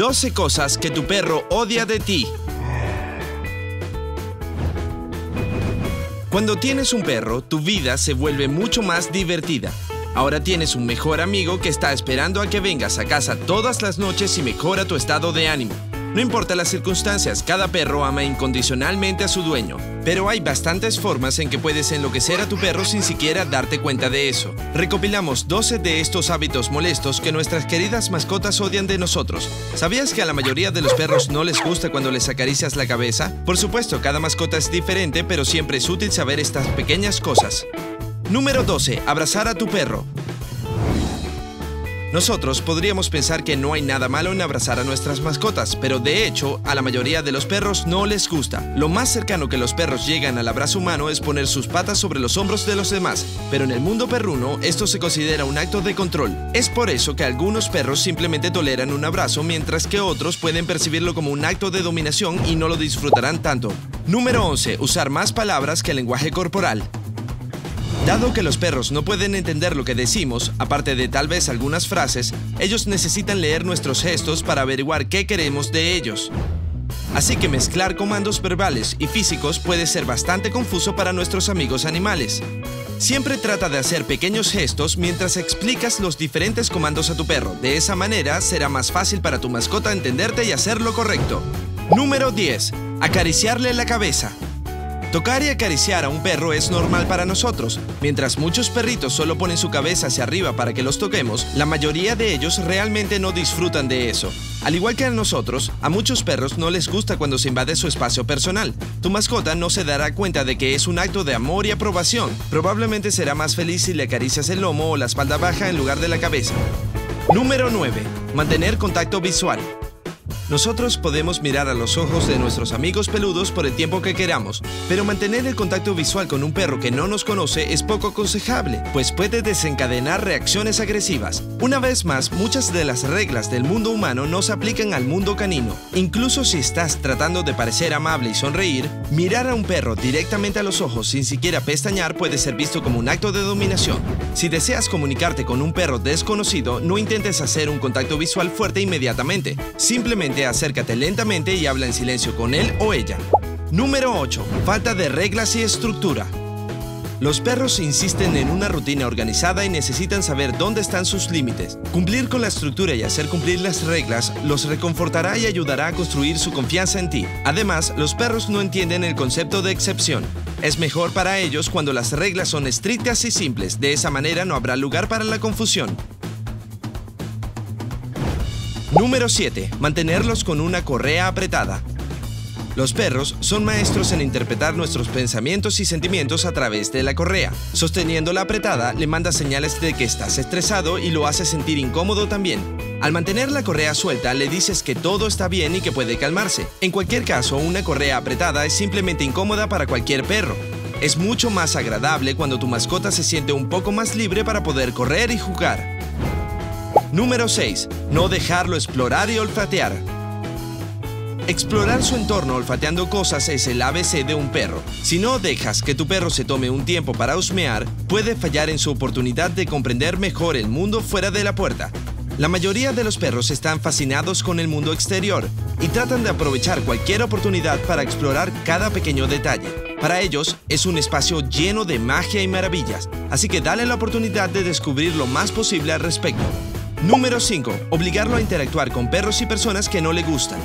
12 cosas que tu perro odia de ti. Cuando tienes un perro, tu vida se vuelve mucho más divertida. Ahora tienes un mejor amigo que está esperando a que vengas a casa todas las noches y mejora tu estado de ánimo. No importa las circunstancias, cada perro ama incondicionalmente a su dueño, pero hay bastantes formas en que puedes enloquecer a tu perro sin siquiera darte cuenta de eso. Recopilamos 12 de estos hábitos molestos que nuestras queridas mascotas odian de nosotros. ¿Sabías que a la mayoría de los perros no les gusta cuando les acaricias la cabeza? Por supuesto, cada mascota es diferente, pero siempre es útil saber estas pequeñas cosas. Número 12. Abrazar a tu perro. Nosotros podríamos pensar que no hay nada malo en abrazar a nuestras mascotas, pero de hecho, a la mayoría de los perros no les gusta. Lo más cercano que los perros llegan al abrazo humano es poner sus patas sobre los hombros de los demás, pero en el mundo perruno esto se considera un acto de control. Es por eso que algunos perros simplemente toleran un abrazo, mientras que otros pueden percibirlo como un acto de dominación y no lo disfrutarán tanto. Número 11. Usar más palabras que el lenguaje corporal. Dado que los perros no pueden entender lo que decimos, aparte de tal vez algunas frases, ellos necesitan leer nuestros gestos para averiguar qué queremos de ellos. Así que mezclar comandos verbales y físicos puede ser bastante confuso para nuestros amigos animales. Siempre trata de hacer pequeños gestos mientras explicas los diferentes comandos a tu perro. De esa manera será más fácil para tu mascota entenderte y hacer lo correcto. Número 10. Acariciarle la cabeza. Tocar y acariciar a un perro es normal para nosotros. Mientras muchos perritos solo ponen su cabeza hacia arriba para que los toquemos, la mayoría de ellos realmente no disfrutan de eso. Al igual que a nosotros, a muchos perros no les gusta cuando se invade su espacio personal. Tu mascota no se dará cuenta de que es un acto de amor y aprobación. Probablemente será más feliz si le acaricias el lomo o la espalda baja en lugar de la cabeza. Número 9. Mantener contacto visual. Nosotros podemos mirar a los ojos de nuestros amigos peludos por el tiempo que queramos, pero mantener el contacto visual con un perro que no nos conoce es poco aconsejable, pues puede desencadenar reacciones agresivas. Una vez más, muchas de las reglas del mundo humano no se aplican al mundo canino. Incluso si estás tratando de parecer amable y sonreír, mirar a un perro directamente a los ojos sin siquiera pestañear puede ser visto como un acto de dominación. Si deseas comunicarte con un perro desconocido, no intentes hacer un contacto visual fuerte inmediatamente. Simplemente acércate lentamente y habla en silencio con él o ella. Número 8. Falta de reglas y estructura. Los perros insisten en una rutina organizada y necesitan saber dónde están sus límites. Cumplir con la estructura y hacer cumplir las reglas los reconfortará y ayudará a construir su confianza en ti. Además, los perros no entienden el concepto de excepción. Es mejor para ellos cuando las reglas son estrictas y simples, de esa manera no habrá lugar para la confusión. Número 7. Mantenerlos con una correa apretada. Los perros son maestros en interpretar nuestros pensamientos y sentimientos a través de la correa. Sosteniéndola apretada, le manda señales de que estás estresado y lo hace sentir incómodo también. Al mantener la correa suelta, le dices que todo está bien y que puede calmarse. En cualquier caso, una correa apretada es simplemente incómoda para cualquier perro. Es mucho más agradable cuando tu mascota se siente un poco más libre para poder correr y jugar. Número 6. No dejarlo explorar y olfatear. Explorar su entorno olfateando cosas es el ABC de un perro. Si no dejas que tu perro se tome un tiempo para husmear, puede fallar en su oportunidad de comprender mejor el mundo fuera de la puerta. La mayoría de los perros están fascinados con el mundo exterior y tratan de aprovechar cualquier oportunidad para explorar cada pequeño detalle. Para ellos es un espacio lleno de magia y maravillas, así que dale la oportunidad de descubrir lo más posible al respecto. Número 5. Obligarlo a interactuar con perros y personas que no le gustan.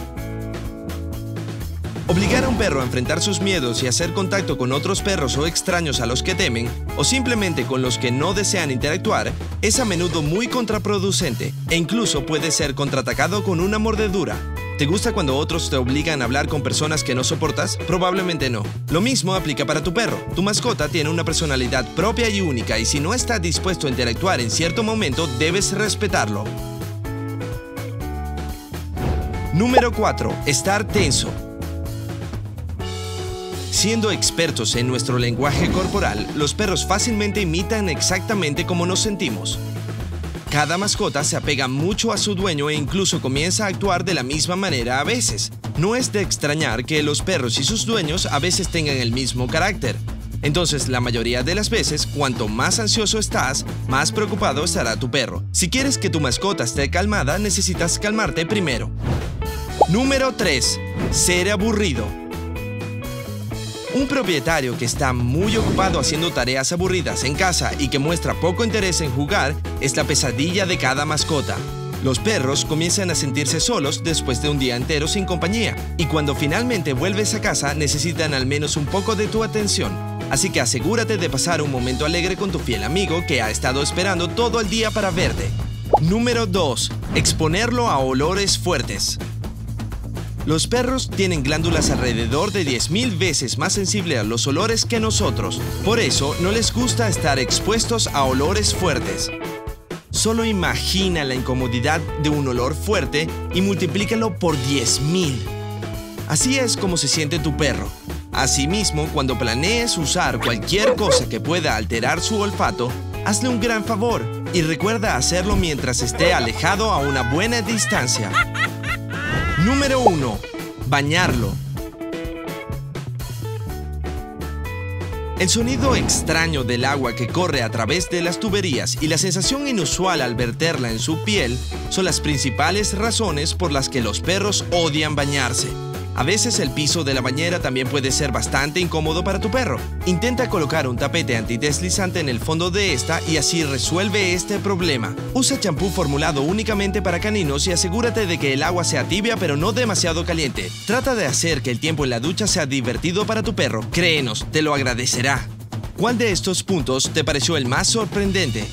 Obligar a un perro a enfrentar sus miedos y hacer contacto con otros perros o extraños a los que temen, o simplemente con los que no desean interactuar, es a menudo muy contraproducente e incluso puede ser contraatacado con una mordedura. ¿Te gusta cuando otros te obligan a hablar con personas que no soportas? Probablemente no. Lo mismo aplica para tu perro. Tu mascota tiene una personalidad propia y única y si no está dispuesto a interactuar en cierto momento, debes respetarlo. Número 4. Estar tenso. Siendo expertos en nuestro lenguaje corporal, los perros fácilmente imitan exactamente como nos sentimos. Cada mascota se apega mucho a su dueño e incluso comienza a actuar de la misma manera a veces. No es de extrañar que los perros y sus dueños a veces tengan el mismo carácter. Entonces, la mayoría de las veces, cuanto más ansioso estás, más preocupado estará tu perro. Si quieres que tu mascota esté calmada, necesitas calmarte primero. Número 3. Ser aburrido. Un propietario que está muy ocupado haciendo tareas aburridas en casa y que muestra poco interés en jugar es la pesadilla de cada mascota. Los perros comienzan a sentirse solos después de un día entero sin compañía y cuando finalmente vuelves a casa necesitan al menos un poco de tu atención. Así que asegúrate de pasar un momento alegre con tu fiel amigo que ha estado esperando todo el día para verte. Número 2. Exponerlo a olores fuertes. Los perros tienen glándulas alrededor de 10.000 veces más sensibles a los olores que nosotros. Por eso no les gusta estar expuestos a olores fuertes. Solo imagina la incomodidad de un olor fuerte y multiplícalo por 10.000. Así es como se siente tu perro. Asimismo, cuando planees usar cualquier cosa que pueda alterar su olfato, hazle un gran favor y recuerda hacerlo mientras esté alejado a una buena distancia. Número 1. Bañarlo. El sonido extraño del agua que corre a través de las tuberías y la sensación inusual al verterla en su piel son las principales razones por las que los perros odian bañarse. A veces el piso de la bañera también puede ser bastante incómodo para tu perro. Intenta colocar un tapete antideslizante en el fondo de esta y así resuelve este problema. Usa champú formulado únicamente para caninos y asegúrate de que el agua sea tibia pero no demasiado caliente. Trata de hacer que el tiempo en la ducha sea divertido para tu perro. Créenos, te lo agradecerá. ¿Cuál de estos puntos te pareció el más sorprendente?